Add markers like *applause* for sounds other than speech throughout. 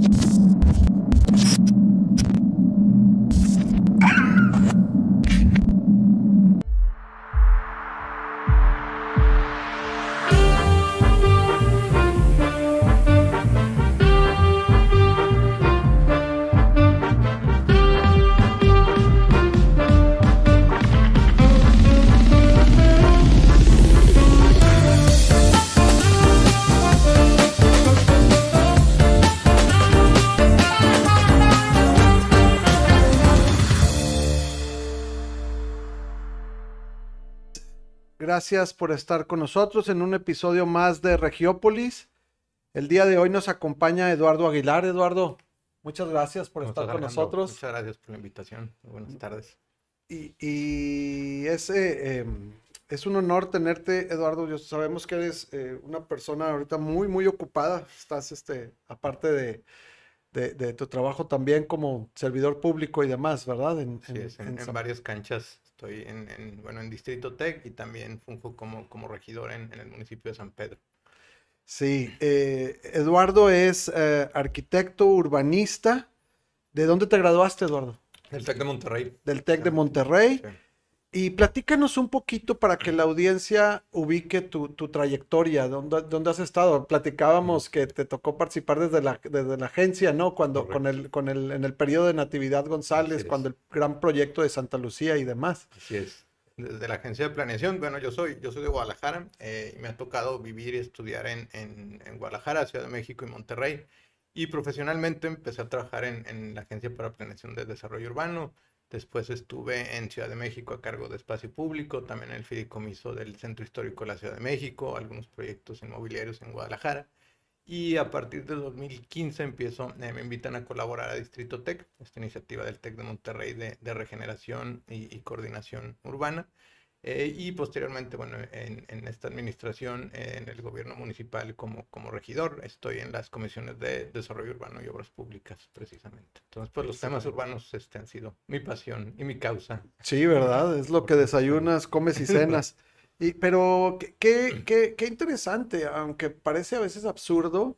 you Gracias por estar con nosotros en un episodio más de Regiópolis. El día de hoy nos acompaña Eduardo Aguilar. Eduardo, muchas gracias por estar con nosotros. Muchas gracias por la invitación. Buenas tardes. Y, es, eh, em, es un honor tenerte, Eduardo. Yo sabemos que eres eh, una persona ahorita muy, muy ocupada. Estás, este, aparte de, de, tu trabajo también como servidor público y demás, ¿verdad? En, en varias canchas Estoy en, bueno, en Distrito Tech y también funjo como, como regidor en, el municipio de San Pedro. Sí, eh, Eduardo es eh, arquitecto urbanista. ¿De dónde te graduaste, Eduardo? Del TEC de Monterrey. Del TEC de Monterrey. Sí. Y platícanos un poquito para que la audiencia ubique tu, trayectoria, ¿dónde, ¿dónde, has estado? Platicábamos que te tocó participar desde la, desde la agencia, ¿no? Cuando, con el, con el, en el periodo de Natividad González, cuando el gran proyecto de Santa Lucía y demás. Así es. Desde la agencia de planeación, bueno, yo soy, yo soy de Guadalajara eh, y me ha tocado vivir y estudiar en, en, en, Guadalajara, Ciudad de México y Monterrey. Y profesionalmente empecé a trabajar en, en la Agencia para Planeación de Desarrollo Urbano Después estuve en Ciudad de México a cargo de espacio público, también en el fideicomiso del Centro Histórico de la Ciudad de México, algunos proyectos inmobiliarios en Guadalajara. Y a partir de 2015 empiezo, eh, me invitan a colaborar a Distrito Tech, esta iniciativa del TEC de Monterrey de, regeneración y, coordinación urbana. Eh, y posteriormente, bueno, en, en esta administración, en el gobierno municipal como, como regidor, estoy en las comisiones de desarrollo urbano y obras públicas, precisamente. Entonces, pues los temas urbanos este, han sido mi pasión y mi causa. Sí, ¿verdad? Es lo que desayunas, comes y cenas. *laughs* Y, pero qué, qué, qué interesante, aunque parece a veces absurdo,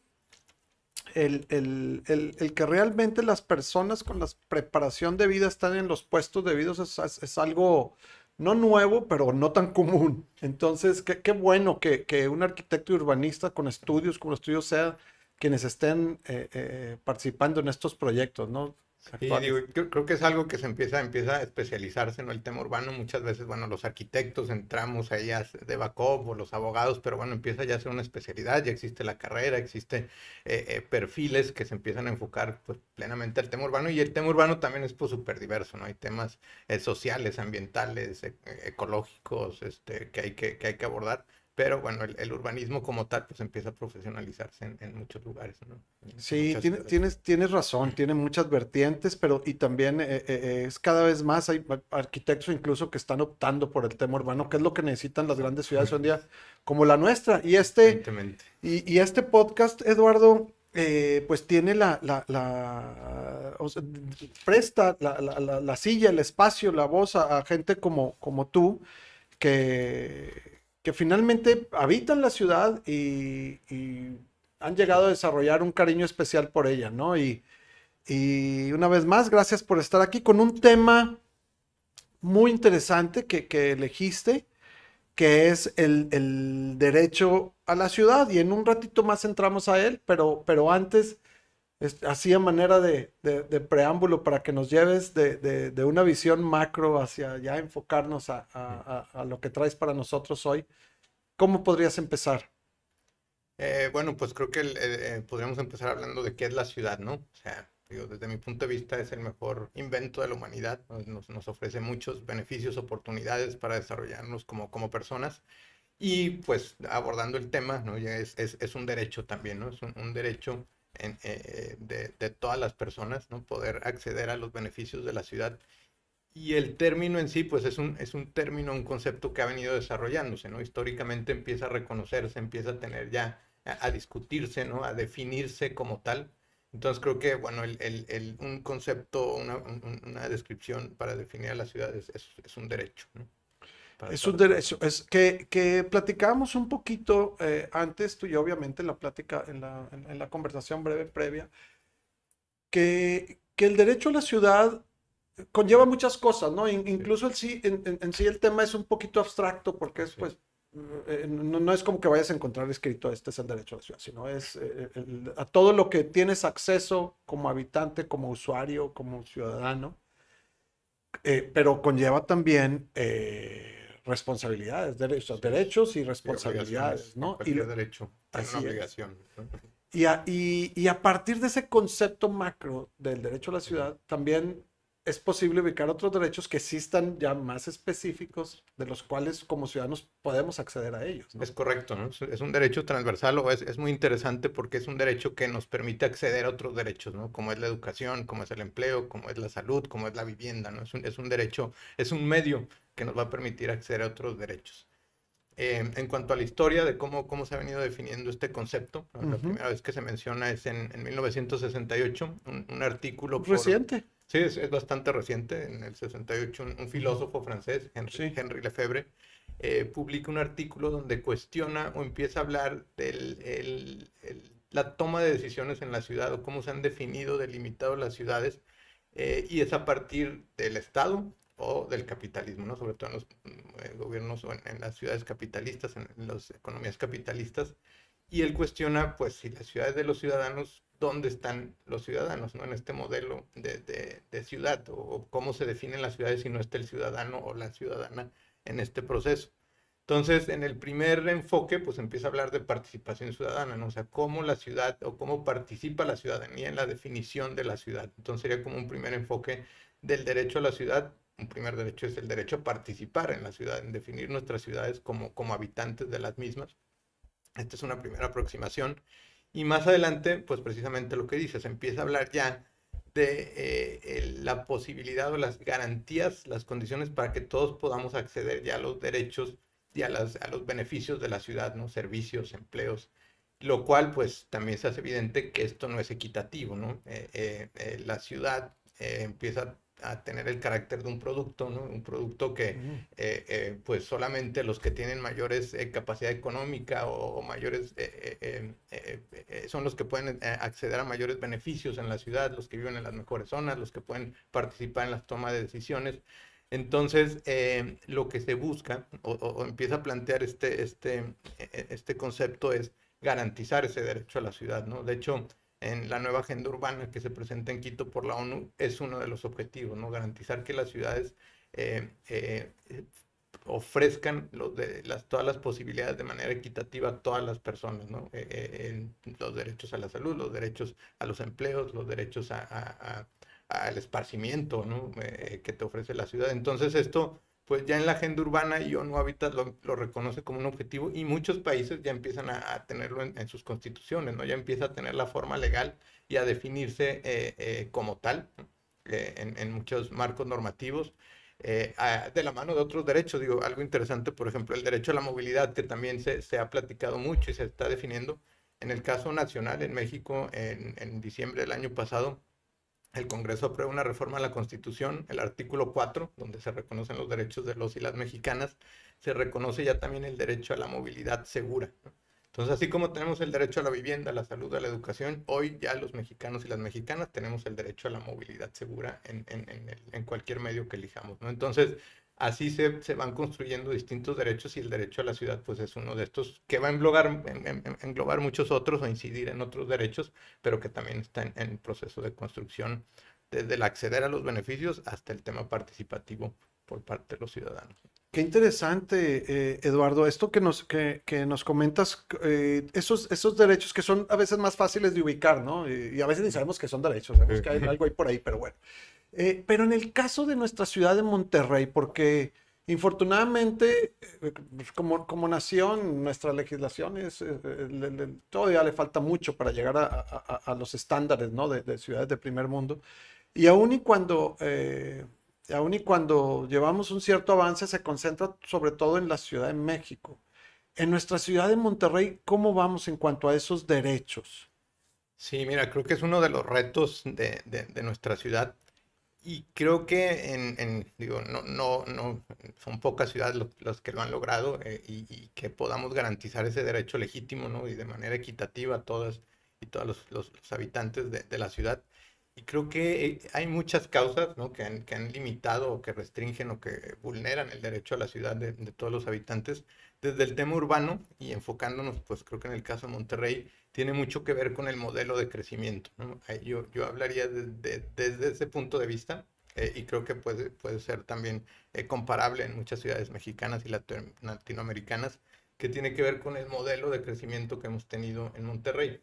el, el, el, el, que realmente las personas con la preparación de vida están en los puestos debidos es, es, es algo no nuevo, pero no tan común. Entonces, qué, bueno que, un arquitecto urbanista con estudios, como estudios, sea quienes estén eh, eh, participando en estos proyectos, ¿no? Sí, digo, creo, que es algo que se empieza, empieza a especializarse en el tema urbano. Muchas veces, bueno, los arquitectos entramos ahí de backup o los abogados, pero bueno, empieza ya a ser una especialidad, ya existe la carrera, existe eh, eh, perfiles que se empiezan a enfocar pues, plenamente al tema urbano y el tema urbano también es pues súper diverso, ¿no? Hay temas eh, sociales, ambientales, e, ecológicos, este, que hay que, que hay que abordar pero bueno, el, urbanismo como tal pues empieza a profesionalizarse en, muchos lugares. ¿no? sí, tienes, tienes razón, tiene muchas vertientes, pero y también eh, eh, eh, es cada vez más, hay arquitectos incluso que están optando por el tema urbano, que es lo que necesitan las grandes ciudades hoy en día, *laughs* como la nuestra. Y este, y, y, este podcast, Eduardo, pues tiene la, la, la presta la, la, silla, el espacio, la voz a, gente como, como tú, que que finalmente habitan la ciudad y, han llegado a desarrollar un cariño especial por ella, ¿no? Y, una vez más, gracias por estar aquí con un tema muy interesante que, elegiste, que es el, derecho a la ciudad. Y en un ratito más entramos a él, pero, pero antes, así a manera de, preámbulo para que nos lleves de, una visión macro hacia ya enfocarnos a, lo que traes para nosotros hoy, ¿cómo podrías empezar? Eh, bueno, pues creo que eh, podríamos empezar hablando de qué es la ciudad, ¿no? O sea, desde mi punto de vista es el mejor invento de la humanidad, nos, nos ofrece muchos beneficios, oportunidades para desarrollarnos como, como personas. Y pues abordando el tema, ¿no? Ya es, es, es un derecho también, ¿no? Es un, un derecho eh, de, de, todas las personas, ¿no? Poder acceder a los beneficios de la ciudad. Y el término en sí, pues es un, es un término, un concepto que ha venido desarrollándose, ¿no? Históricamente empieza a reconocerse, empieza a tener ya, a, discutirse, ¿no? A definirse como tal. Entonces creo que, bueno, el, el, un concepto, una, una, descripción para definir a la ciudad es, es, es un derecho, ¿no? Es un derecho. Es que, que platicábamos un poquito eh, antes, tú y yo, obviamente, en la plática, en la, en, la conversación breve previa, que, que el derecho a la ciudad conlleva muchas cosas, ¿no? incluso el sí, en, sí el tema es un poquito abstracto porque es, pues, eh, no, es como que vayas a encontrar escrito este es el derecho a la ciudad, sino es eh, a todo lo que tienes acceso como habitante, como usuario, como ciudadano, eh, pero conlleva también responsabilidades, derechos, derechos y responsabilidades, ¿no? Y derecho, una obligación. Y a, y, y a partir de ese concepto macro del derecho a la ciudad, también es posible ubicar otros derechos que sí están ya más específicos, de los cuales como ciudadanos podemos acceder a ellos. Es correcto, ¿no? Es un derecho transversal o es, es, muy interesante porque es un derecho que nos permite acceder a otros derechos, ¿no? Como es la educación, como es el empleo, como es la salud, como es la vivienda, ¿no? Es un, es un derecho, es un medio que nos va a permitir acceder a otros derechos. Eh, en cuanto a la historia de cómo, cómo se ha venido definiendo este concepto, la primera vez que se menciona es en, en 1968, un, un artículo... Reciente. Sí, es, bastante reciente. En el 68, un, filósofo francés, Henry, Lefebvre, eh, publica un artículo donde cuestiona o empieza a hablar de la toma de decisiones en la ciudad o cómo se han definido, delimitado las ciudades, eh, y es a partir del Estado o del capitalismo, ¿no? sobre todo en los eh, gobiernos o en, las ciudades capitalistas, en, en las economías capitalistas, y él cuestiona, pues, si las ciudades de los ciudadanos dónde están los ciudadanos, ¿no? En este modelo de, de, ciudad, o, cómo se definen las ciudades si no está el ciudadano o la ciudadana en este proceso. Entonces, en el primer enfoque, pues empieza a hablar de participación ciudadana, ¿no? O sea, cómo la ciudad o cómo participa la ciudadanía en la definición de la ciudad. Entonces, sería como un primer enfoque del derecho a la ciudad. Un primer derecho es el derecho a participar en la ciudad, en definir nuestras ciudades como, como habitantes de las mismas. Esta es una primera aproximación. Y más adelante, pues precisamente lo que dices, empieza a hablar ya de eh, la posibilidad o las garantías, las condiciones para que todos podamos acceder ya a los derechos y a, las, a los beneficios de la ciudad, ¿no? Servicios, empleos, lo cual pues también se hace evidente que esto no es equitativo, ¿no? Eh, eh, la ciudad empieza a tener el carácter de un producto, ¿no? Un producto que, eh, eh, pues, solamente los que tienen mayores eh, capacidad económica o, mayores, son los que pueden acceder a mayores beneficios en la ciudad, los que viven en las mejores zonas, los que pueden participar en las tomas de decisiones. Entonces, lo que se busca o, o, empieza a plantear este, este, este concepto es garantizar ese derecho a la ciudad, ¿no? De hecho, en la nueva agenda urbana que se presenta en Quito por la ONU es uno de los objetivos, ¿no? Garantizar que las ciudades eh, eh, ofrezcan de, las, todas las posibilidades de manera equitativa a todas las personas, ¿no? Eh, los derechos a la salud, los derechos a los empleos, los derechos al esparcimiento, ¿no? que te ofrece la ciudad. Entonces esto pues ya en la agenda urbana y ONU Habitat lo, lo, reconoce como un objetivo y muchos países ya empiezan a, tenerlo en, sus constituciones, ¿no? Ya empieza a tener la forma legal y a definirse eh, eh, como tal eh, en, muchos marcos normativos. de la mano de otros derechos, digo, algo interesante, por ejemplo, el derecho a la movilidad, que también se, se ha platicado mucho y se está definiendo. En el caso nacional, en México, en, en diciembre del año pasado, el Congreso aprueba una reforma a la Constitución, el artículo 4, donde se reconocen los derechos de los y las mexicanas, se reconoce ya también el derecho a la movilidad segura. Entonces, así como tenemos el derecho a la vivienda, a la salud, a la educación, hoy ya los mexicanos y las mexicanas tenemos el derecho a la movilidad segura en, en, cualquier medio que elijamos. ¿no? Entonces, así se, se, van construyendo distintos derechos y el derecho a la ciudad pues es uno de estos que va a englobar, englobar muchos otros o incidir en otros derechos, pero que también está en, en proceso de construcción desde el acceder a los beneficios hasta el tema participativo por parte de los ciudadanos. Qué interesante, eh, Eduardo, esto que nos, que, que nos comentas, eh, esos, esos derechos que son a veces más fáciles de ubicar, ¿no? Y, y a veces ni sabemos que son derechos, sabemos que hay algo ahí por ahí, pero bueno. Eh, pero en el caso de nuestra ciudad de Monterrey, porque infortunadamente, eh, pues, como, como nación, nuestra legislación es, eh, todavía le falta mucho para llegar a, a, los estándares ¿no? de, de, ciudades de primer mundo. Y aún y cuando... aún y cuando llevamos un cierto avance, se concentra sobre todo en la Ciudad de México. En nuestra ciudad de Monterrey, ¿cómo vamos en cuanto a esos derechos? Sí, mira, creo que es uno de los retos de, de, de nuestra ciudad y creo que en, digo, no, no, no, son pocas ciudades las que lo han logrado eh, y, que podamos garantizar ese derecho legítimo, ¿no? Y de manera equitativa a todas y todos los, los, habitantes de, de, la ciudad. Y creo que eh, hay muchas causas ¿no? que, han, que han limitado o que restringen o que vulneran el derecho a la ciudad de, de, todos los habitantes. Desde el tema urbano y enfocándonos, pues creo que en el caso de Monterrey, tiene mucho que ver con el modelo de crecimiento. ¿no? Yo, yo hablaría de, de, desde ese punto de vista eh, y creo que puede, puede ser también eh, comparable en muchas ciudades mexicanas y latinoamericanas, que tiene que ver con el modelo de crecimiento que hemos tenido en Monterrey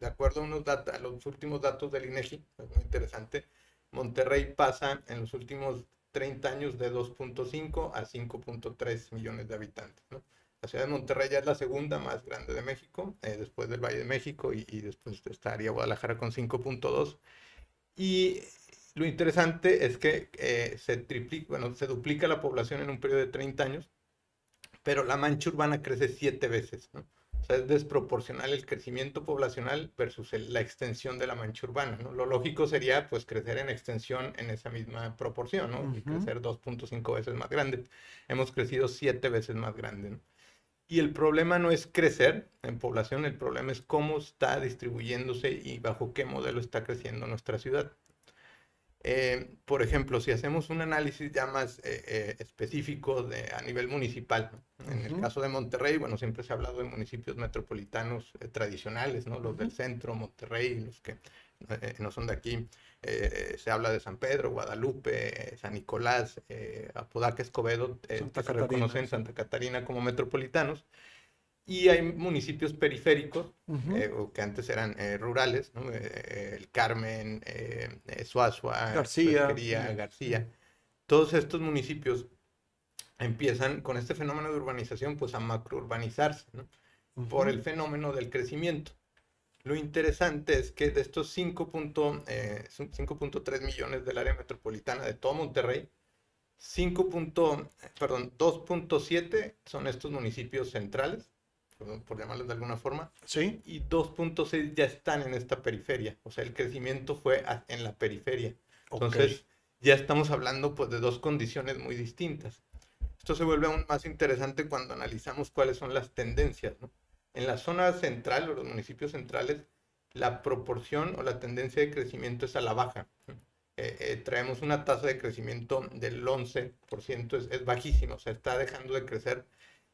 de acuerdo a, unos a los últimos datos del INEGI, es muy interesante, Monterrey pasa en los últimos 30 años de 2.5 a 5.3 millones de habitantes. ¿no? La ciudad de Monterrey ya es la segunda más grande de México, eh, después del Valle de México y, y después estaría Guadalajara con 5.2. Y lo interesante es que eh, se, triplica, bueno, se duplica la población en un periodo de 30 años, pero la mancha urbana crece siete veces. ¿no? sea, es desproporcional el crecimiento poblacional versus la extensión de la mancha urbana, ¿no? Lo lógico sería, pues, crecer en extensión en esa misma proporción, ¿no? Y crecer 2.5 veces más grande. Hemos crecido 7 veces más grande, ¿no? Y el problema no es crecer en población, el problema es cómo está distribuyéndose y bajo qué modelo está creciendo nuestra ciudad. Eh, por ejemplo, si hacemos un análisis ya más eh, eh, específico de, a nivel municipal, en el caso de Monterrey, bueno, siempre se ha hablado de municipios metropolitanos tradicionales, ¿no? Los del centro, Monterrey, los que no son de aquí. Se habla de San Pedro, Guadalupe, San Nicolás, Apodaca, Escobedo, que se reconocen Santa Catarina como metropolitanos. Y hay municipios periféricos, eh, que antes eran eh, rurales, ¿no? Eh, el Carmen, Suazua, García. García. Todos estos municipios empiezan con este fenómeno de urbanización pues a macrourbanizarse, ¿no? Por el fenómeno del crecimiento. Lo interesante es que de estos 5.3 millones del área metropolitana de todo Monterrey, 5. perdón, 2.7 son estos municipios centrales por llamarles de alguna forma. Sí. Y 2.6 ya están en esta periferia. O sea, el crecimiento fue en la periferia. Entonces, ya estamos hablando pues de dos condiciones muy distintas. Esto se vuelve aún más interesante cuando analizamos cuáles son las tendencias. ¿no? En la zona central o los municipios centrales, la proporción o la tendencia de crecimiento es a la baja. Eh, eh, traemos una tasa de crecimiento del 11%, es, es bajísima, o sea, está dejando de crecer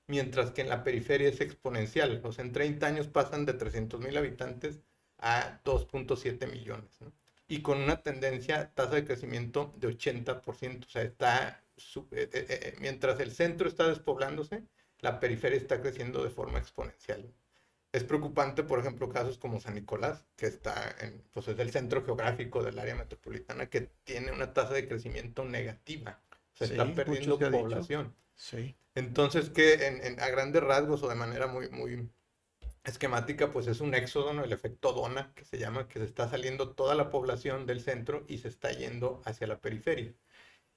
mientras que en la periferia es exponencial. O sea, en 30 años pasan de 300 mil habitantes a 2.7 millones. ¿no? Y con una tendencia, tasa de crecimiento de 80%. O sea, está, eh, eh, eh, mientras el centro está despoblándose, la periferia está creciendo de forma exponencial. Es preocupante, por ejemplo, casos como San Nicolás, que está en, pues es el centro geográfico del área metropolitana, que tiene una tasa de crecimiento negativa. Se está perdiendo población. Sí. Entonces, que en, a grandes rasgos o de manera muy, muy esquemática, pues es un éxodo, ¿no? El efecto dona, que se llama, que se está saliendo toda la población del centro y se está yendo hacia la periferia.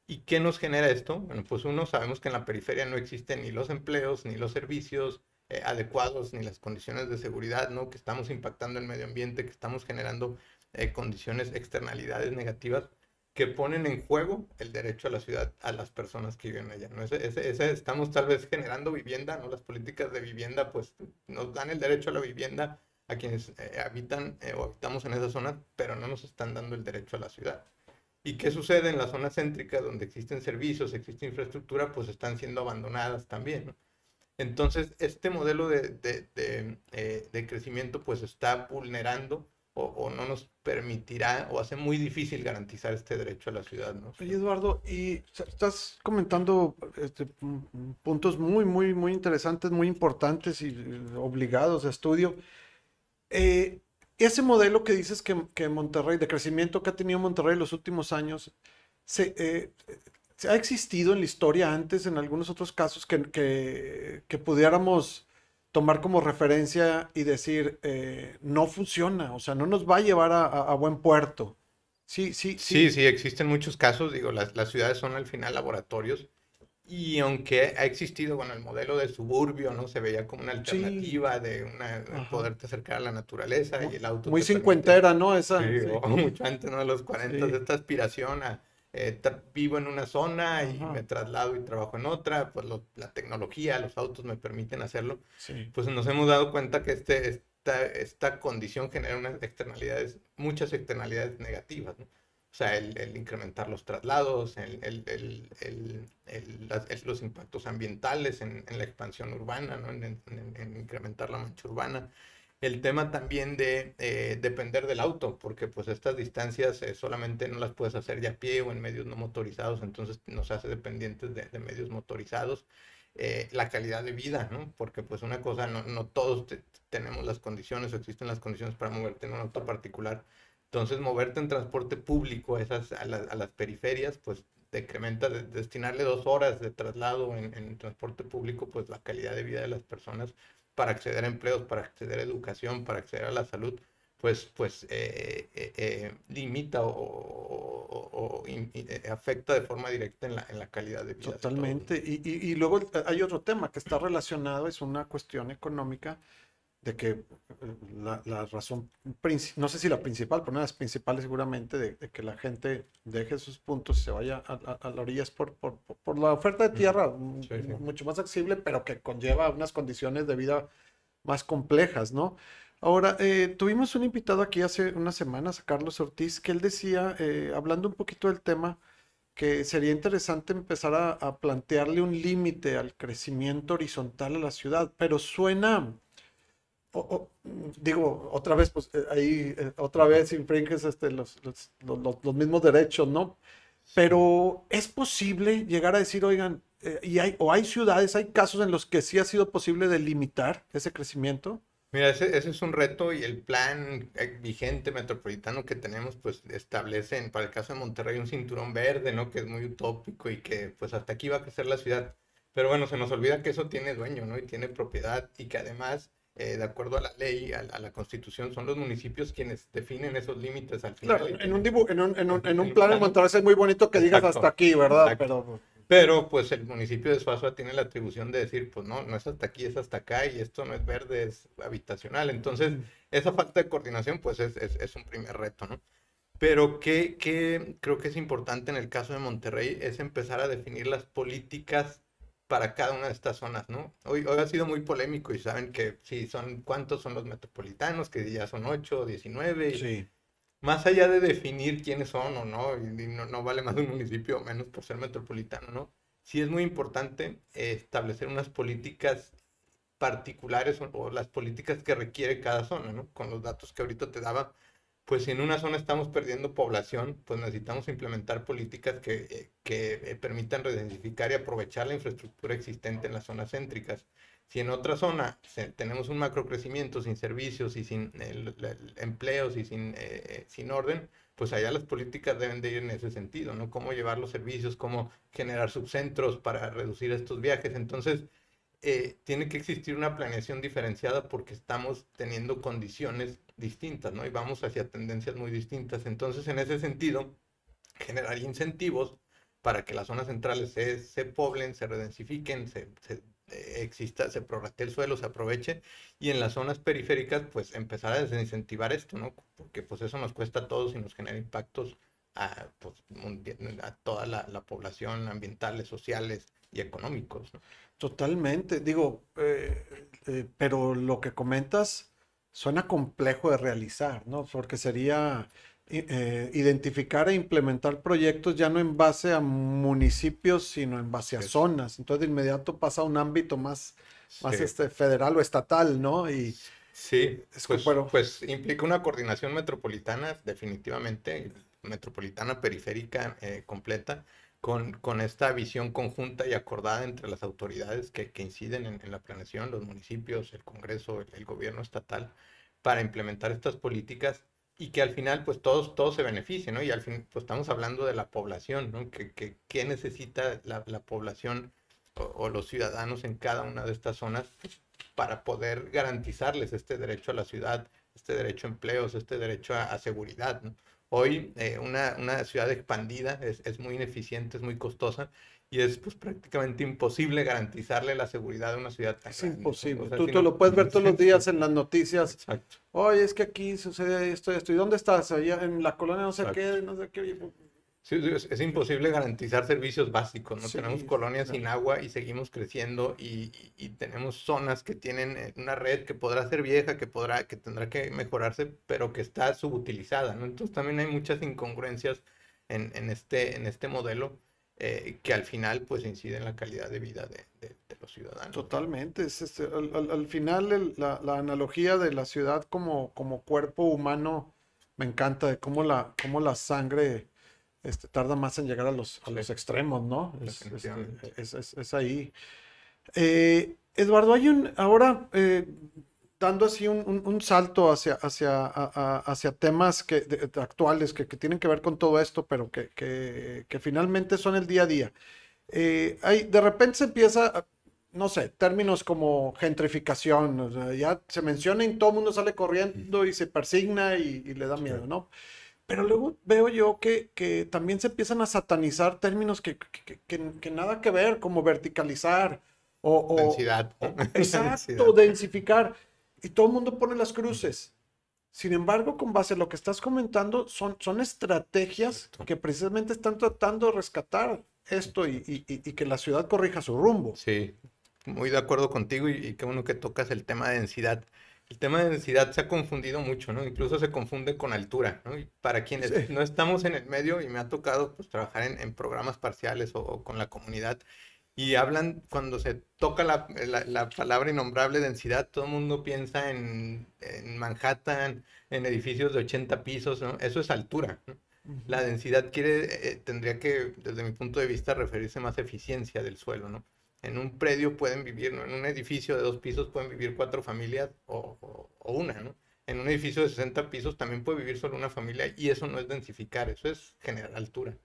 ¿Y qué nos genera esto? Bueno, pues uno, sabemos que en la periferia no existen ni los empleos, ni los servicios eh, adecuados, ni las condiciones de seguridad, ¿no? Que estamos impactando el medio ambiente, que estamos generando eh, condiciones, externalidades negativas que ponen en juego el derecho a la ciudad a las personas que viven allá. ¿no? Ese, estamos tal vez generando vivienda, ¿no? Las políticas de vivienda pues nos dan el derecho a la vivienda a quienes eh, habitan eh, o habitamos en esa zona, pero no nos están dando el derecho a la ciudad. ¿Y qué sucede en la zona céntrica donde existen servicios, existe infraestructura? Pues están siendo abandonadas también. ¿no? Entonces, este modelo de, de, de, eh, de crecimiento pues está vulnerando o, no nos permitirá o hace muy difícil garantizar este derecho a la ciudad. ¿no? Oye, Eduardo, y estás comentando este, puntos muy, muy, muy interesantes, muy importantes y obligados de estudio. Eh, ese modelo que dices que, que, Monterrey, de crecimiento que ha tenido Monterrey en los últimos años, se, eh, ¿se ha existido en la historia antes, en algunos otros casos, que, que, que pudiéramos tomar como referencia y decir, eh, no funciona, o sea, no nos va a llevar a, buen puerto. Sí, sí, sí. Sí, sí, existen muchos casos, digo, las, las, ciudades son al final laboratorios y aunque ha existido, bueno, el modelo de suburbio, ¿no? Se veía como una alternativa de una, poderte acercar a la naturaleza y el auto. Muy cincuentera, ¿no? Esa. Sí, O mucho antes, ¿no? De los 40, esta aspiración a eh, vivo en una zona y me traslado y trabajo en otra, pues la tecnología, los autos me permiten hacerlo, pues nos hemos dado cuenta que este, esta, esta condición genera unas externalidades, muchas externalidades negativas, ¿no? O sea, el, incrementar los traslados, el, el, los impactos ambientales en, la expansión urbana, ¿no? en, incrementar la mancha urbana. El tema también de eh, depender del auto, porque pues estas distancias eh, solamente no las puedes hacer ya a pie o en medios no motorizados, entonces nos hace dependientes de, medios motorizados. Eh, la calidad de vida, ¿no? Porque pues una cosa, no, no todos tenemos las condiciones o existen las condiciones para moverte en un auto particular. Entonces, moverte en transporte público a, esas, a, las periferias, pues decrementa, destinarle dos horas de traslado en, en, transporte público, pues la calidad de vida de las personas para acceder a empleos, para acceder a educación, para acceder a la salud, pues, pues eh, eh, eh, limita o, afecta de forma directa en la, en la calidad de vida. Totalmente. y, y, y, luego hay otro tema que está relacionado, es una cuestión económica de que la, la razón, no sé si la principal, pero una de las principales seguramente, de, que la gente deje sus puntos y se vaya a, a, la orilla es por, por, por, la oferta de tierra, mucho más accesible, pero que conlleva unas condiciones de vida más complejas, ¿no? Ahora, eh, tuvimos un invitado aquí hace unas semanas, a Carlos Ortiz, que él decía, eh, hablando un poquito del tema, que sería interesante empezar a, plantearle un límite al crecimiento horizontal a la ciudad, pero suena, digo, otra vez, pues eh, ahí, otra vez infringes este, los, los, los, mismos derechos, ¿no? Pero es posible llegar a decir, oigan, y hay, o hay ciudades, hay casos en los que sí ha sido posible delimitar ese crecimiento. Mira, ese, ese, es un reto y el plan eh, vigente metropolitano que tenemos, pues establece, para el caso de Monterrey, un cinturón verde, ¿no? Que es muy utópico y que pues hasta aquí va a crecer la ciudad. Pero bueno, se nos olvida que eso tiene dueño, ¿no? Y tiene propiedad y que además, eh, de acuerdo a la ley, a, la constitución, son los municipios quienes definen esos límites al final. Claro, en un, en un, en un, en un plan en Monterrey es muy bonito que digas hasta aquí, ¿verdad? Pero pero pues el municipio de Suazua tiene la atribución de decir, pues no, no es hasta aquí, es hasta acá y esto no es verde, es habitacional. Entonces, esa falta de coordinación pues es, es, un primer reto, ¿no? Pero que, que, creo que es importante en el caso de Monterrey es empezar a definir las políticas para cada una de estas zonas, ¿no? Hoy, hoy ha sido muy polémico y saben que sí, son, ¿cuántos son los metropolitanos? Que ya son 8, 19. Sí más allá de definir quiénes son o no, y no, vale más un municipio o menos por ser metropolitano, ¿no? Sí es muy importante establecer unas políticas particulares o, las políticas que requiere cada zona, ¿no? Con los datos que ahorita te daba, pues si en una zona estamos perdiendo población, pues necesitamos implementar políticas que, que eh, permitan redensificar y aprovechar la infraestructura existente en las zonas céntricas. Si en otra zona tenemos un macrocrecimiento sin servicios y sin empleos y sin, eh, sin orden, pues allá las políticas deben de ir en ese sentido, ¿no? Cómo llevar los servicios, cómo generar subcentros para reducir estos viajes. Entonces, eh, tiene que existir una planeación diferenciada porque estamos teniendo condiciones distintas, ¿no? Y vamos hacia tendencias muy distintas. Entonces, en ese sentido, generar incentivos para que las zonas centrales se, se poblen, se redensifiquen, se, eh, exista, se prorratee el suelo, se aproveche y en las zonas periféricas pues empezar a desincentivar esto, ¿no? Porque pues eso nos cuesta a todos y nos genera impactos a, pues, a toda la, población ambientales, sociales y económicos. Totalmente, digo, eh, eh, pero lo que comentas suena complejo de realizar, ¿no? Porque sería eh, identificar e implementar proyectos ya no en base a municipios, sino en base a zonas. Entonces de inmediato pasa a un ámbito más, más este, federal o estatal, ¿no? Y, sí, pues, pues, implica una coordinación metropolitana, definitivamente, metropolitana periférica eh, completa, con, esta visión conjunta y acordada entre las autoridades que, que inciden en, la planeación, los municipios, el Congreso, el, gobierno estatal, para implementar estas políticas y que al final pues todos, todos se beneficien, ¿no? Y al fin pues estamos hablando de la población, ¿no? Que, que, necesita la, la población o, los ciudadanos en cada una de estas zonas para poder garantizarles este derecho a la ciudad, este derecho a empleos, este derecho a, seguridad, ¿no? Hoy eh, una, una, ciudad expandida es, es muy ineficiente, es muy costosa y es pues prácticamente imposible garantizarle la seguridad de una ciudad Es imposible. tú, lo puedes ver todos los días en las noticias. Exacto. Oye, es que aquí sucede esto, esto. ¿Y dónde estás? Allá en la colonia no sé qué, no sé qué. Pues, es, imposible garantizar servicios básicos, ¿no? tenemos colonias sin agua y seguimos creciendo y, tenemos zonas que tienen eh, una red que podrá ser vieja, que podrá, que tendrá que mejorarse, pero que está subutilizada, ¿no? Entonces también hay muchas incongruencias en, en este, en este modelo eh, que al final pues incide en la calidad de vida de, de, los ciudadanos. Totalmente, es, este, al, al, final la, la, analogía de la ciudad como, como cuerpo humano me encanta, de cómo la, cómo la sangre este, tarda más en llegar a los, a los extremos, ¿no? Es, este, es ahí. Eh, Eduardo, hay un, ahora eh, dando así un, un, salto hacia, hacia, hacia temas que, actuales que, que, tienen que ver con todo esto, pero que, que finalmente son el día a día. Eh, hay, de repente se empieza, no sé, términos como gentrificación, ya se menciona y todo el mundo sale corriendo y se persigna y, y le da miedo, ¿no? Pero luego veo yo que, que, también se empiezan a satanizar términos que, que nada que ver, como verticalizar o... densidad. *laughs* exacto, densificar. Y todo el mundo pone las cruces. Sin embargo, con base a lo que estás comentando, son, son estrategias que precisamente están tratando de rescatar esto y, y, y, que la ciudad corrija su rumbo. Sí, muy de acuerdo contigo y, qué bueno que tocas el tema de densidad el tema de densidad se ha confundido mucho, ¿no? Incluso se confunde con altura, ¿no? Y para quienes no estamos en el medio y me ha tocado pues trabajar en, programas parciales o, con la comunidad y hablan, cuando se toca la, la, palabra innombrable densidad, todo el mundo piensa en, en, Manhattan, en edificios de 80 pisos, ¿no? Eso es altura, ¿no? La densidad quiere, eh, tendría que, desde mi punto de vista, referirse más a eficiencia del suelo, ¿no? En un predio pueden vivir, ¿no? En un edificio de dos pisos pueden vivir cuatro familias o, una, ¿no? En un edificio de 60 pisos también puede vivir solo una familia y eso no es densificar, eso es generar altura.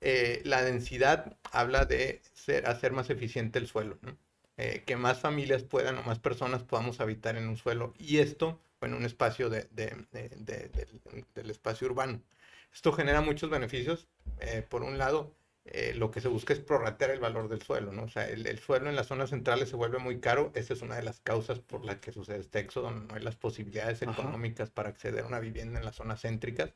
Eh, la densidad habla de ser, hacer más eficiente el suelo, ¿no? Eh, que más familias puedan o más personas podamos habitar en un suelo y esto en un espacio de, del espacio urbano. Esto genera muchos beneficios. Eh, por un lado, eh, lo que se busca es prorratear el valor del suelo, ¿no? O sea, el, suelo en las zonas centrales se vuelve muy caro. Esa es una de las causas por la que sucede este éxodo. No hay las posibilidades económicas para acceder a una vivienda en las zonas céntricas.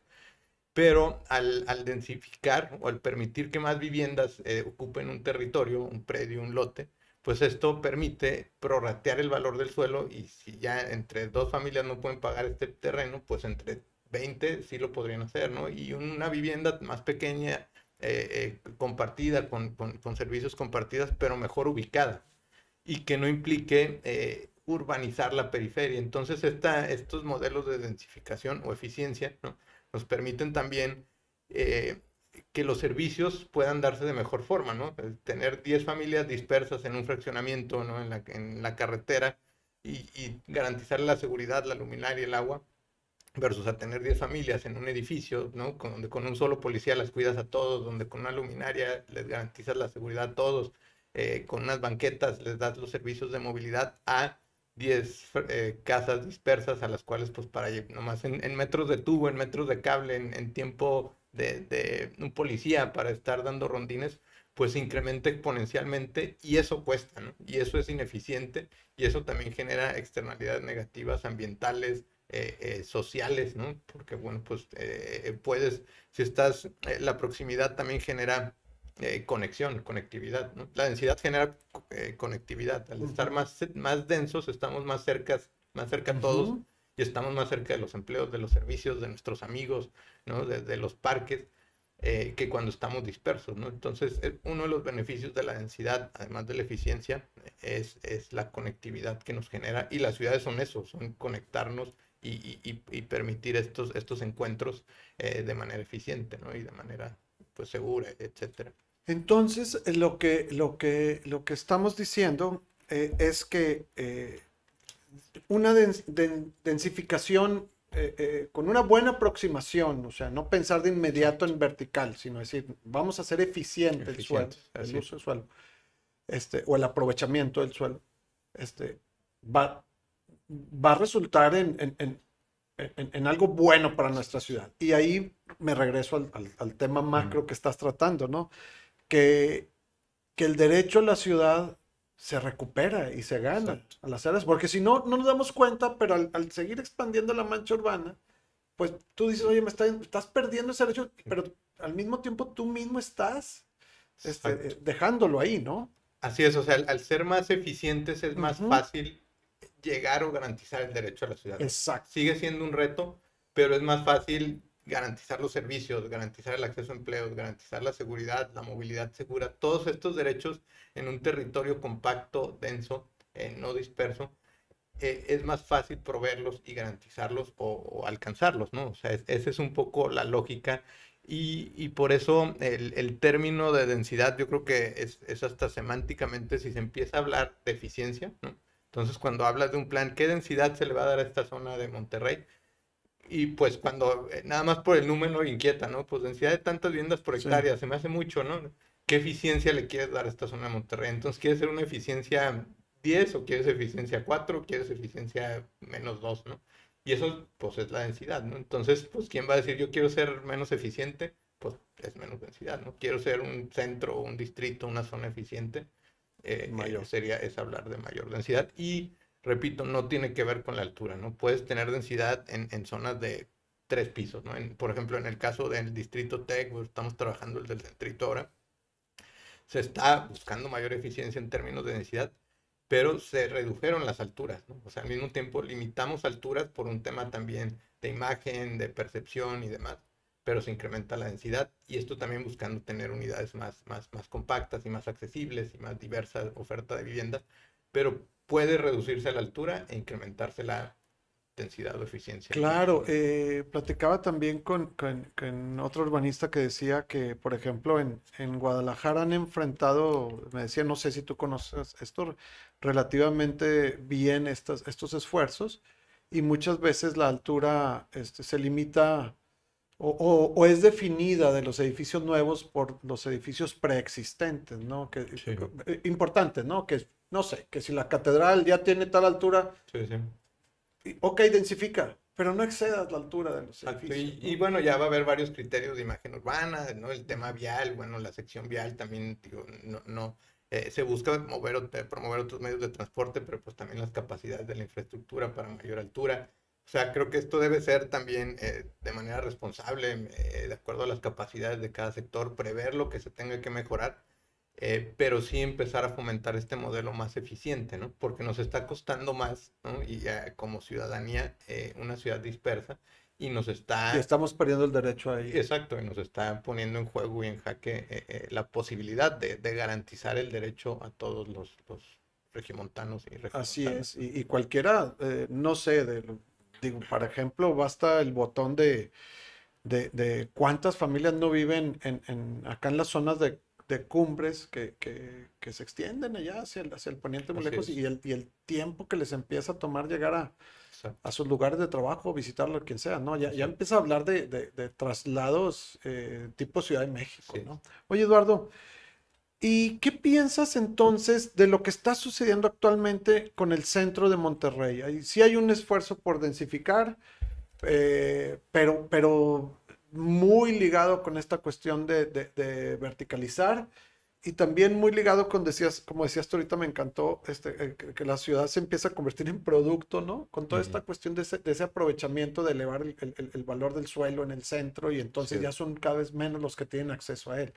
Pero al, densificar o al permitir que más viviendas eh, ocupen un territorio, un predio, un lote, pues esto permite prorratear el valor del suelo y si ya entre dos familias no pueden pagar este terreno, pues entre 20 sí lo podrían hacer, ¿no? Y una vivienda más pequeña eh, eh, compartida, con, servicios compartidas, pero mejor ubicada y que no implique eh, urbanizar la periferia. Entonces, estos modelos de densificación o eficiencia ¿no? nos permiten también que los servicios puedan darse de mejor forma, ¿no? Tener 10 familias dispersas en un fraccionamiento, ¿no? En la, carretera y, y garantizar la seguridad, la luminaria, el agua, versus a tener 10 familias en un edificio, ¿no? Con, donde con un solo policía las cuidas a todos, donde con una luminaria les garantizas la seguridad a todos, eh, con unas banquetas les das los servicios de movilidad a 10 eh, casas dispersas a las cuales pues para nomás en, en, metros de tubo, en metros de cable, en, tiempo de, un policía para estar dando rondines, pues se incrementa exponencialmente y eso cuesta, ¿no? Y eso es ineficiente y eso también genera externalidades negativas ambientales, eh, eh, sociales, ¿no? Porque, bueno, pues eh, puedes, si estás, la proximidad también genera conexión, conectividad, ¿no? La densidad genera conectividad. Al estar más, más densos, estamos más cerca, más cerca todos y estamos más cerca de los empleos, de los servicios, de nuestros amigos, ¿no? De, los parques. que cuando estamos dispersos, ¿no? Entonces, uno de los beneficios de la densidad, además de la eficiencia, es, es la conectividad que nos genera. Y las ciudades son eso, son conectarnos y, permitir estos, estos encuentros eh, de manera eficiente ¿no? y de manera pues, segura, etcétera. Entonces, eh, lo que, lo que, lo que estamos diciendo eh, es que una densificación con una buena aproximación, o sea, no pensar de inmediato en vertical, sino decir, vamos a hacer eficiente, el suelo, el uso del suelo, este, o el aprovechamiento del suelo, este, va, va a resultar en, en, en, en, algo bueno para nuestra ciudad. Y ahí me regreso al, al, tema macro que estás tratando, ¿no? Que, que el derecho a la ciudad se recupera y se gana a las áreas, porque si no, no nos damos cuenta, pero al, al, seguir expandiendo la mancha urbana, pues tú dices, oye, me estás perdiendo ese derecho, pero al mismo tiempo tú mismo estás este, dejándolo ahí, ¿no? Así es, o sea, al, ser más eficientes es más fácil llegar o garantizar el derecho a la ciudad. Exacto. Sigue siendo un reto, pero es más fácil garantizar los servicios, garantizar el acceso a empleos, garantizar la seguridad, la movilidad segura, todos estos derechos en un territorio compacto, denso, eh, no disperso, eh, es más fácil proveerlos y garantizarlos o, alcanzarlos, ¿no? O sea, esa es un poco la lógica y, y por eso el, el, término de densidad yo creo que es, es, hasta semánticamente si se empieza a hablar de eficiencia, ¿no? Entonces cuando hablas de un plan, ¿qué densidad se le va a dar a esta zona de Monterrey? Y pues cuando eh, nada más por el número inquieta, ¿no? Pues densidad de tantas viviendas por hectárea, se me hace mucho, ¿no? ¿Qué eficiencia le quieres dar a esta zona de Monterrey? Entonces, ¿quieres ser una eficiencia 10 o quieres eficiencia 4 o quieres eficiencia menos 2, ¿no? Y eso, pues, es la densidad, ¿no? Entonces, pues, ¿quién va a decir yo quiero ser menos eficiente? Pues es menos densidad, ¿no? Quiero ser un centro, un distrito, una zona eficiente. Eh, mayor. sería, es hablar de mayor densidad. Y, repito, no tiene que ver con la altura, ¿no? Puedes tener densidad en, en zonas de tres pisos, ¿no? En, por ejemplo, en el caso del distrito TEC, pues, estamos trabajando el del distrito ahora, se está buscando mayor eficiencia en términos de densidad, pero se redujeron las alturas, ¿no? O sea, al mismo tiempo limitamos alturas por un tema también de imagen, de percepción y demás, pero se incrementa la densidad y esto también buscando tener unidades más, más, más compactas y más accesibles y más diversa oferta de vivienda, pero puede reducirse la altura e incrementarse la densidad o eficiencia. Claro, eh, platicaba también con, otro urbanista que decía que, por ejemplo, en, en, Guadalajara han enfrentado, me decía, no sé si tú conoces esto, relativamente bien estos, estos esfuerzos y muchas veces la altura este, se limita o, o, es definida de los edificios nuevos por los edificios preexistentes, ¿no? Que, eh, Importante, ¿no? Que, no sé, que si la catedral ya tiene tal altura, sí, sí ok, densifica, pero no excedas la altura de los edificios. Y, bueno, ya va a haber varios criterios de imagen urbana, ¿no? El tema vial, bueno, la sección vial también, digo, no, no eh, se busca mover, promover otros medios de transporte, pero pues también las capacidades de la infraestructura para mayor altura. O sea, creo que esto debe ser también eh, de manera responsable, eh, de acuerdo a las capacidades de cada sector, prever lo que se tenga que mejorar eh, pero sí empezar a fomentar este modelo más eficiente, ¿no? Porque nos está costando más, ¿no? Y como ciudadanía, eh, una ciudad dispersa, y nos está... Y estamos perdiendo el derecho ahí. Exacto, y nos está poniendo en juego y en jaque eh, la posibilidad de, garantizar el derecho a todos los, los regiomontanos y Así es, y, cualquiera, no sé, de, digo, por ejemplo, basta el botón de... De, de, cuántas familias no viven en, en, acá en las zonas de de cumbres que, que, se extienden allá hacia el, hacia el poniente muy lejos y el, y el, tiempo que les empieza a tomar llegar a, a sus lugares de trabajo, visitarlo, quien sea, ¿no? Ya, ya empieza a hablar de, de, traslados eh, tipo Ciudad de México, ¿no? Oye, Eduardo, ¿y qué piensas entonces de lo que está sucediendo actualmente con el centro de Monterrey? Sí hay un esfuerzo por densificar, eh, pero, pero muy ligado con esta cuestión de, verticalizar y también muy ligado con, decías, como decías tú ahorita, me encantó este, eh, que, la ciudad se empieza a convertir en producto, ¿no? Con toda esta cuestión de ese, aprovechamiento de elevar el, valor del suelo en el centro y entonces ya son cada vez menos los que tienen acceso a él.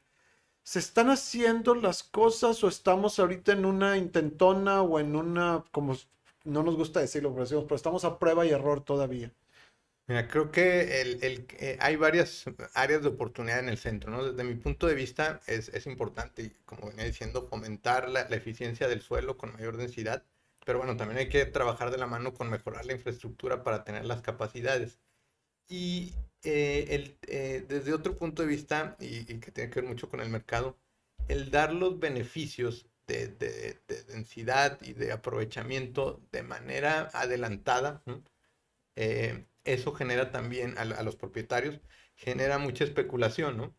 ¿Se están haciendo las cosas o estamos ahorita en una intentona o en una, como no nos gusta decirlo, pero, pero estamos a prueba y error todavía? Mira, creo que el, eh, hay varias áreas de oportunidad en el centro, ¿no? Desde mi punto de vista es, es importante, como venía diciendo, fomentar la, la, eficiencia del suelo con mayor densidad, pero bueno, también hay que trabajar de la mano con mejorar la infraestructura para tener las capacidades. Y eh, el, eh, desde otro punto de vista, y, que tiene que ver mucho con el mercado, el dar los beneficios de, de, de densidad y de aprovechamiento de manera adelantada, ¿no? eso genera también a, los propietarios, genera mucha especulación, ¿no?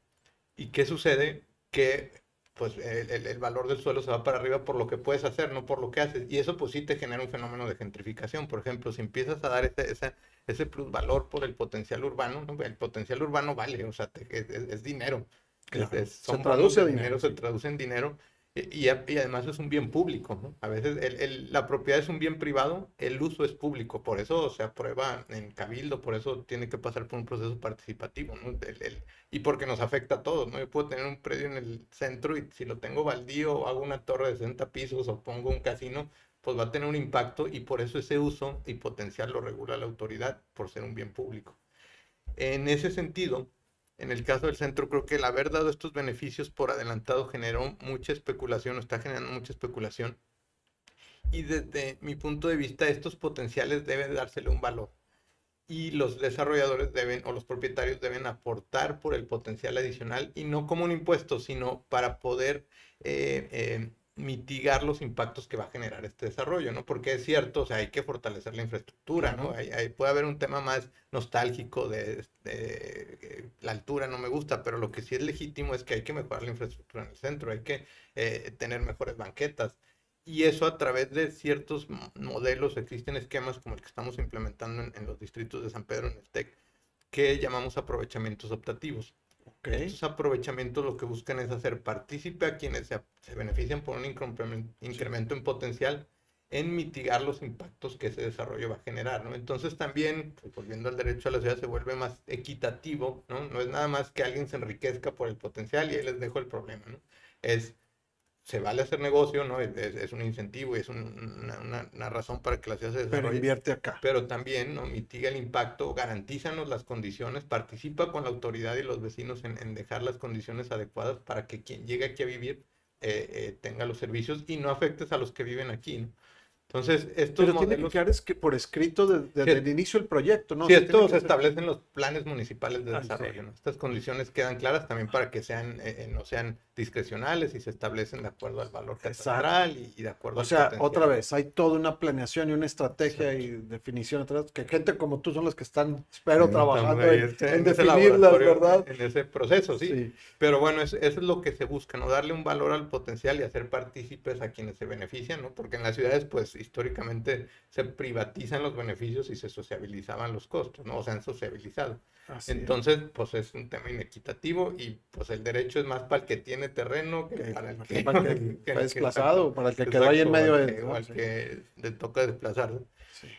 ¿Y qué sucede? Que pues el, valor del suelo se va para arriba por lo que puedes hacer, no por lo que haces. Y eso pues sí te genera un fenómeno de gentrificación. Por ejemplo, si empiezas a dar ese, ese, ese plusvalor por el potencial urbano, el potencial urbano vale, o sea, es, dinero. se traduce dinero, se traduce en dinero Y, además es un bien público, ¿no? A veces la propiedad es un bien privado, el uso es público, por eso se aprueba en cabildo, por eso tiene que pasar por un proceso participativo, ¿no? y porque nos afecta a todos, ¿no? Yo puedo tener un predio en el centro y si lo tengo baldío, hago una torre de 60 pisos o pongo un casino, pues va a tener un impacto y por eso ese uso y potencial lo regula la autoridad por ser un bien público. En ese sentido, en el caso del centro, creo que el haber dado estos beneficios por adelantado generó mucha especulación, o está generando mucha especulación. Y desde mi punto de vista, estos potenciales deben dársele un valor. Y los desarrolladores deben, o los propietarios deben aportar por el potencial adicional, y no como un impuesto, sino para poder eh, eh, mitigar los impactos que va a generar este desarrollo, ¿no? Porque es cierto, o sea, hay que fortalecer la infraestructura, ¿no? Hay, puede haber un tema más nostálgico de, de, la altura, no me gusta, pero lo que sí es legítimo es que hay que mejorar la infraestructura en el centro, hay que eh, tener mejores banquetas. Y eso a través de ciertos modelos, existen esquemas como el que estamos implementando en, en los distritos de San Pedro en el TEC, que llamamos aprovechamientos optativos. Estos aprovechamientos lo que buscan es hacer partícipe a quienes se, benefician por un incremento, en potencial en mitigar los impactos que ese desarrollo va a generar, ¿no? Entonces también, pues, volviendo al derecho a la ciudad, se vuelve más equitativo, ¿no? No es nada más que alguien se enriquezca por el potencial y ahí les dejo el problema, ¿no? Es se vale hacer negocio, ¿no? Es, un incentivo y es una, razón para que la ciudad se desarrolle. Pero invierte acá. Pero también, ¿no? Mitiga el impacto, garantízanos las condiciones, participa con la autoridad y los vecinos en, dejar las condiciones adecuadas para que quien llegue aquí a vivir eh, eh, tenga los servicios y no afectes a los que viven aquí, ¿no? Entonces, estos Pero tiene que quedar es que por escrito desde el inicio del proyecto, ¿no? Sí, esto se establece en los planes municipales de ah, desarrollo, ¿no? Estas condiciones quedan claras también para que sean, eh, eh, no sean discrecionales y se establecen de acuerdo al valor catastral y, de acuerdo o sea, otra vez, hay toda una planeación y una estrategia y definición atrás, que gente como tú son los que están, espero, trabajando en, en, definirlas, ¿verdad? En ese proceso, sí. Pero bueno, eso es lo que se busca, ¿no? Darle un valor al potencial y hacer partícipes a quienes se benefician, ¿no? Porque en las ciudades, pues, históricamente se privatizan los beneficios y se sociabilizaban los costos, ¿no? O se han sociabilizado. Entonces, pues es un tema inequitativo y pues el derecho es más para el que tiene terreno que, para el que, para *laughs* el que, desplazado, para el que quedó ahí en medio de... O al que le toca desplazarse.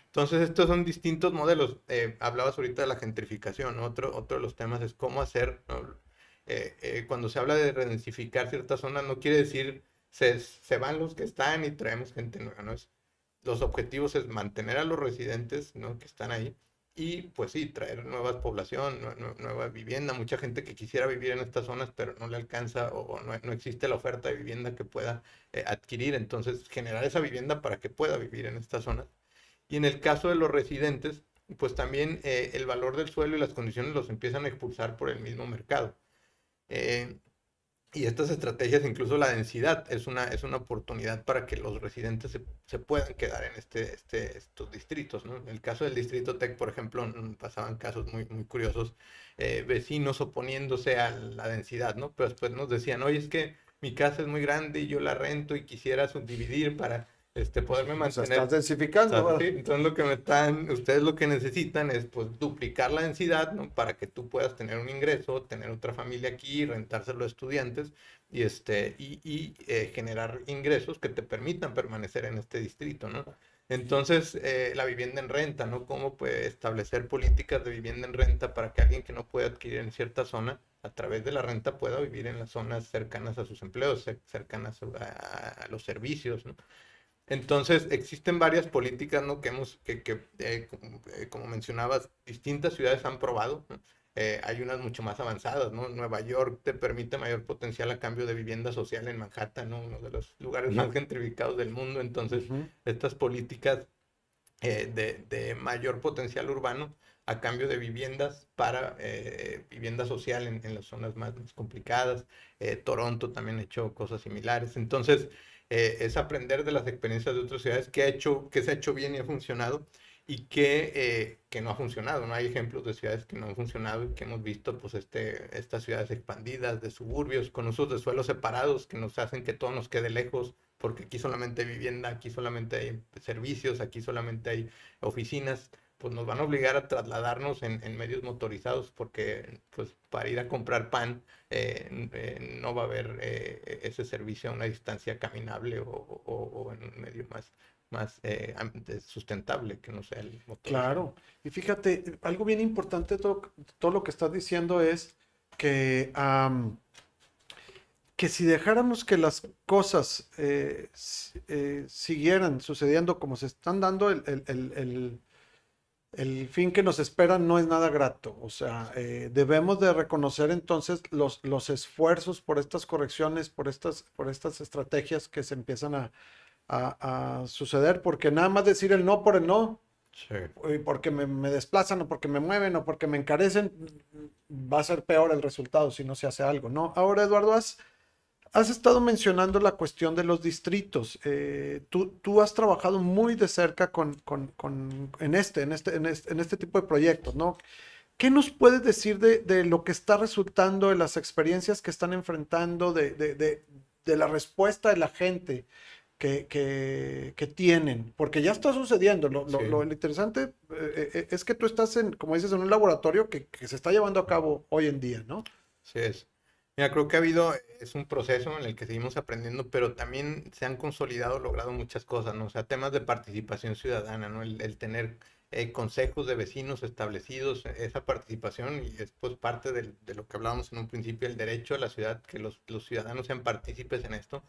Entonces, estos son distintos modelos. Eh, hablabas ahorita de la gentrificación. Otro, otro de los temas es cómo hacer, eh, eh, cuando se habla de redensificar ciertas zonas, no quiere decir se, se van los que están y traemos gente nueva, ¿no? Es, los objetivos es mantener a los residentes ¿no? que están ahí y pues sí, traer nueva población, nueva vivienda, mucha gente que quisiera vivir en estas zonas pero no le alcanza o, no, no, existe la oferta de vivienda que pueda eh, adquirir, entonces generar esa vivienda para que pueda vivir en estas zonas. Y en el caso de los residentes, pues también eh, el valor del suelo y las condiciones los empiezan a expulsar por el mismo mercado. Eh, y estas estrategias, incluso la densidad, es una, es una oportunidad para que los residentes se, se puedan quedar en este, este, estos distritos. ¿no? En el caso del distrito TEC, por ejemplo, pasaban casos muy, muy curiosos, eh, vecinos oponiéndose a la densidad, ¿no? pero después nos decían, oye, es que mi casa es muy grande y yo la rento y quisiera subdividir para este, poderme mantener. estás densificando. Entonces lo que me están, ustedes lo que necesitan es pues duplicar la densidad, ¿no? Para que tú puedas tener un ingreso, tener otra familia aquí, rentárselo a estudiantes y este y, y eh, generar ingresos que te permitan permanecer en este distrito, ¿no? Entonces, eh, la vivienda en renta, ¿no? ¿Cómo puede establecer políticas de vivienda en renta para que alguien que no puede adquirir en cierta zona, a través de la renta, pueda vivir en las zonas cercanas a sus empleos, cercanas a, a los servicios, ¿no? Entonces, existen varias políticas ¿no? que hemos, que, que eh, eh, como mencionabas, distintas ciudades han probado. Eh, hay unas mucho más avanzadas, ¿no? Nueva York te permite mayor potencial a cambio de vivienda social en Manhattan, ¿no? Uno de los lugares más gentrificados del mundo. Entonces, estas políticas de, de, mayor potencial urbano a cambio de viviendas para vivienda social en, en, las zonas más, más complicadas. Toronto también ha hecho cosas similares. Entonces, eh, es aprender de las experiencias de otras ciudades que, ha hecho, que se ha hecho bien y ha funcionado y que, eh, que no ha funcionado. No hay ejemplos de ciudades que no han funcionado y que hemos visto pues este, estas ciudades expandidas de suburbios con usos de suelos separados que nos hacen que todo nos quede lejos porque aquí solamente hay vivienda, aquí solamente hay servicios, aquí solamente hay oficinas pues nos van a obligar a trasladarnos en, medios motorizados porque pues para ir a comprar pan eh, eh, no va a haber eh, ese servicio a una distancia caminable o, en un medio más, más sustentable que no sea el motor. Claro, y fíjate, algo bien importante todo, todo lo que estás diciendo es que, que si dejáramos que las cosas siguieran sucediendo como se están dando, el el fin que nos espera no es nada grato. O sea, eh, debemos de reconocer entonces los, los esfuerzos por estas correcciones, por estas, por estas estrategias que se empiezan a, suceder, porque nada más decir el no por el no, porque me, me, desplazan o porque me mueven o porque me encarecen, va a ser peor el resultado si no se hace algo, ¿no? Ahora, Eduardo, has Has estado mencionando la cuestión de los distritos. Eh, tú, has trabajado muy de cerca con, en, este, en, este, en, este, tipo de proyectos, ¿no? ¿Qué nos puedes decir de, lo que está resultando, de las experiencias que están enfrentando, de, la respuesta de la gente que, tienen? Porque ya está sucediendo. Lo, interesante eh, eh, es que tú estás, en, como dices, en un laboratorio que, que se está llevando a cabo hoy en día, ¿no? Sí, es. Creo que ha habido, es un proceso en el que seguimos aprendiendo, pero también se han consolidado, logrado muchas cosas, ¿no? Sea, temas de participación ciudadana, ¿no? El, tener eh, consejos de vecinos establecidos, esa participación, y es pues parte de lo que hablábamos en un principio, el derecho a la ciudad, que los, ciudadanos sean partícipes en esto.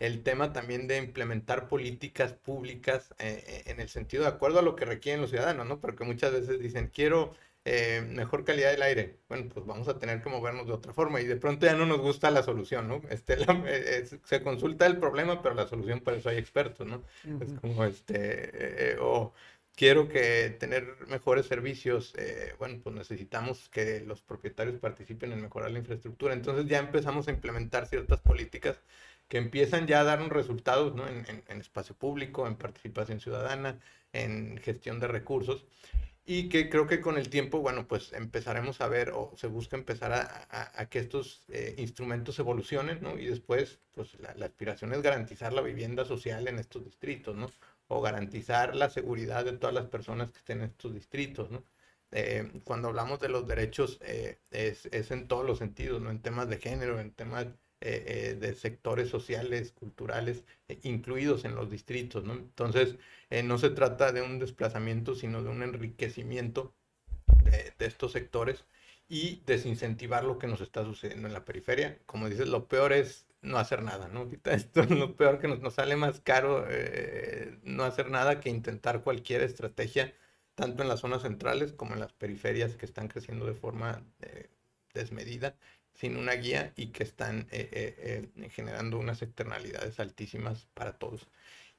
El tema también de implementar políticas públicas eh, eh, en el sentido de acuerdo a lo que requieren los ciudadanos, ¿no? Porque muchas veces dicen, quiero eh, mejor calidad del aire. Bueno, pues vamos a tener que movernos de otra forma y de pronto ya no nos gusta la solución, ¿no? Este, *laughs* eh, se consulta el problema, pero la solución para eso hay expertos, ¿no? Es como este, eh, o quiero que tener mejores servicios, bueno, pues necesitamos que los propietarios participen en mejorar la infraestructura. Entonces ya empezamos a implementar ciertas políticas que empiezan ya a dar un resultados ¿no? en, en espacio público, en participación ciudadana, en gestión de recursos y que creo que con el tiempo, bueno, pues empezaremos a ver o se busca empezar a, que estos eh, instrumentos evolucionen, ¿no? Y después, pues la, aspiración es garantizar la vivienda social en estos distritos, ¿no? O garantizar la seguridad de todas las personas que estén en estos distritos, ¿no? Eh, cuando hablamos de los derechos, eh, es, es, en todos los sentidos, ¿no? En temas de género, en temas eh, eh, de sectores sociales, culturales, eh, incluidos en los distritos, ¿no? Entonces, no se trata de un desplazamiento, sino de un enriquecimiento de, estos sectores y desincentivar lo que nos está sucediendo en la periferia. Como dices, lo peor es no hacer nada, ¿no? *laughs* esto es lo peor que nos, nos sale más caro no hacer nada que intentar cualquier estrategia, tanto en las zonas centrales como en las periferias que están creciendo de forma desmedida sin una guía y que están eh, eh, eh, generando unas externalidades altísimas para todos.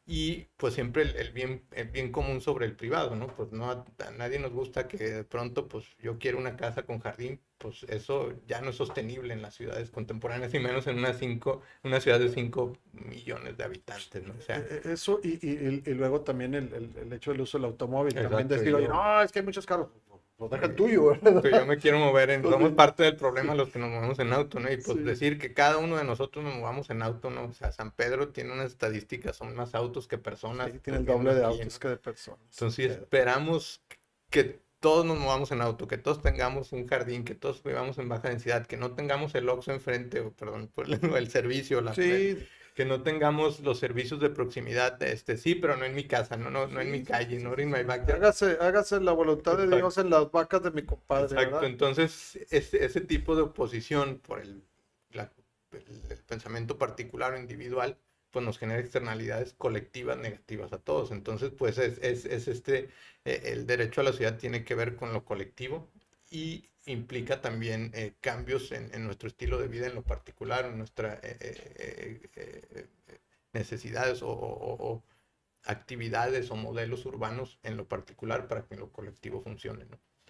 Y pues siempre el, bien, el bien común sobre el privado, ¿no? Pues no a, nadie nos gusta que de pronto, pues yo quiero una casa con jardín, pues eso ya no es sostenible en las ciudades contemporáneas y menos en una, cinco, una ciudad de 5 millones de habitantes, ¿no? O sea, eso y, y, y luego también el, el, hecho del uso del automóvil, también decir, no, es que hay muchos carros pues deja el tuyo, Yo me quiero mover en, somos parte del problema los que nos movemos en auto, ¿no? Y pues decir que cada uno de nosotros nos movamos en auto, ¿no? O sea, San Pedro tiene unas estadísticas, son más autos que personas. Sí, tiene el doble de autos que de personas. Entonces esperamos que todos nos movamos en auto, que todos tengamos un jardín, que todos vivamos en baja densidad, que no tengamos el Oxxo enfrente, o perdón, *laughs* el servicio, la sí que no tengamos los servicios de proximidad, este, sí, pero no en mi casa, no, no, no en mi calle, no en my backyard. Hágase, hágase la voluntad de Dios en las vacas de mi compadre. Exacto, entonces ese, ese, tipo de oposición por el, el, pensamiento particular o individual, pues nos genera externalidades colectivas negativas a todos. Entonces, pues es, es, es este, eh, el derecho a la ciudad tiene que ver con lo colectivo y implica también eh, cambios en, nuestro estilo de vida en lo particular, en nuestras eh, eh, necesidades o, actividades o modelos urbanos en lo particular para que lo colectivo funcione.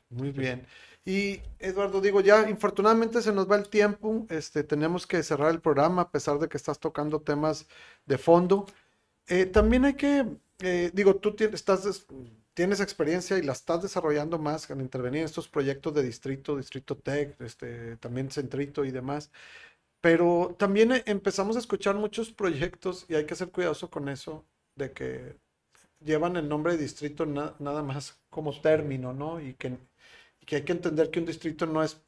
Muy bien. Y Eduardo, digo, ya infortunadamente se nos va el tiempo, este, tenemos que cerrar el programa a pesar de que estás tocando temas de fondo. también hay que, digo, tú estás tienes experiencia y la estás desarrollando más al intervenir en estos proyectos de distrito, distrito tech, este, también centrito y demás. Pero también empezamos a escuchar muchos proyectos y hay que ser cuidadoso con eso, de que llevan el nombre de distrito nada más como término, ¿no? Y que, y que hay que entender que un distrito no es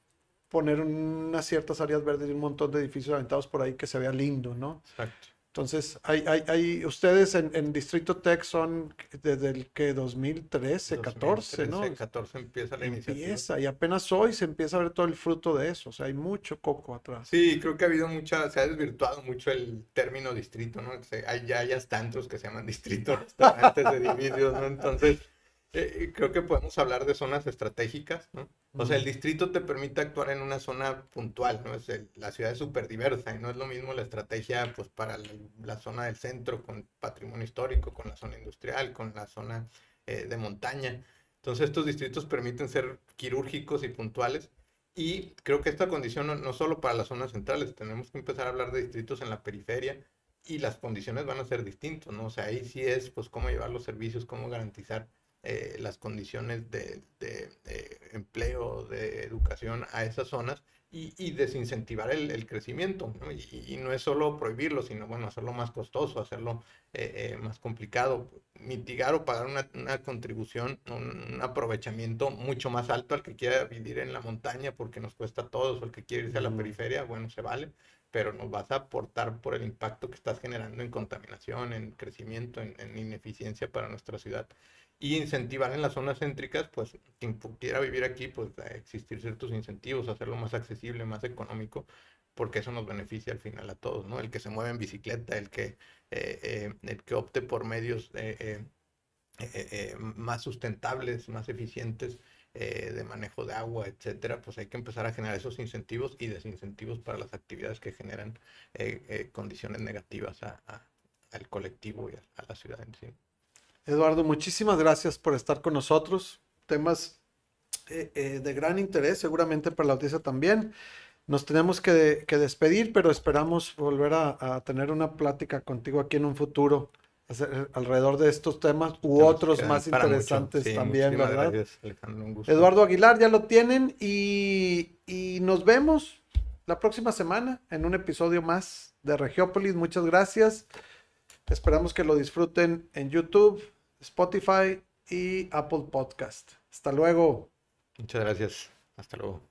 poner unas ciertas áreas verdes y un montón de edificios aventados por ahí que se vea lindo, ¿no? Exacto. Entonces, hay, hay, hay ustedes en, Distrito Tech son desde el que 2013, 14, ¿no? 14 empieza la iniciativa. Empieza, y apenas hoy se empieza a ver todo el fruto de eso. O sea, hay mucho coco atrás. Sí, creo que ha habido mucha, se ha desvirtuado mucho el término distrito, ¿no? Hay, ya hay hasta antros que se llaman distritos, *laughs* restaurantes, edificios, ¿no? Entonces, eh, creo que podemos hablar de zonas estratégicas, ¿no? O sea, el distrito te permite actuar en una zona puntual, ¿no? Es la ciudad es súper diversa y no es lo mismo la estrategia, pues, para la, zona del centro con patrimonio histórico, con la zona industrial, con la zona eh, de montaña. Entonces, estos distritos permiten ser quirúrgicos y puntuales. Y creo que esta condición no, no solo para las zonas centrales, tenemos que empezar a hablar de distritos en la periferia y las condiciones van a ser distintas, ¿no? O sea, ahí sí es, pues, cómo llevar los servicios, cómo garantizar eh, las condiciones de, empleo, de educación a esas zonas y, desincentivar el, crecimiento. Y, no es solo prohibirlo, sino bueno, hacerlo más costoso, hacerlo eh, eh, más complicado, mitigar o pagar una, contribución, un, aprovechamiento mucho más alto al que quiera vivir en la montaña porque nos cuesta a todos, o el que quiere irse a la periferia, bueno, se vale pero nos vas a aportar por el impacto que estás generando en contaminación, en crecimiento, en, en ineficiencia para nuestra ciudad y incentivar en las zonas céntricas, pues quien quiera vivir aquí, pues existir ciertos incentivos, hacerlo más accesible, más económico, porque eso nos beneficia al final a todos, ¿no? El que se mueve en bicicleta, el que, eh, eh, el que opte por medios eh, más sustentables, más eficientes de manejo de agua, etcétera, pues hay que empezar a generar esos incentivos y desincentivos para las actividades que generan condiciones negativas al colectivo y a la ciudad en sí. Eduardo, muchísimas gracias por estar con nosotros. Temas eh, eh, de gran interés, seguramente para la audiencia también. Nos tenemos que, despedir, pero esperamos volver a, tener una plática contigo aquí en un futuro alrededor de estos temas u otros más interesantes también, ¿verdad? Eduardo Aguilar, ya lo tienen y, y nos vemos la próxima semana en un episodio más de Regiópolis. Muchas gracias. Esperamos que lo disfruten en YouTube, Spotify y Apple Podcast. Hasta luego. Muchas gracias. Hasta luego.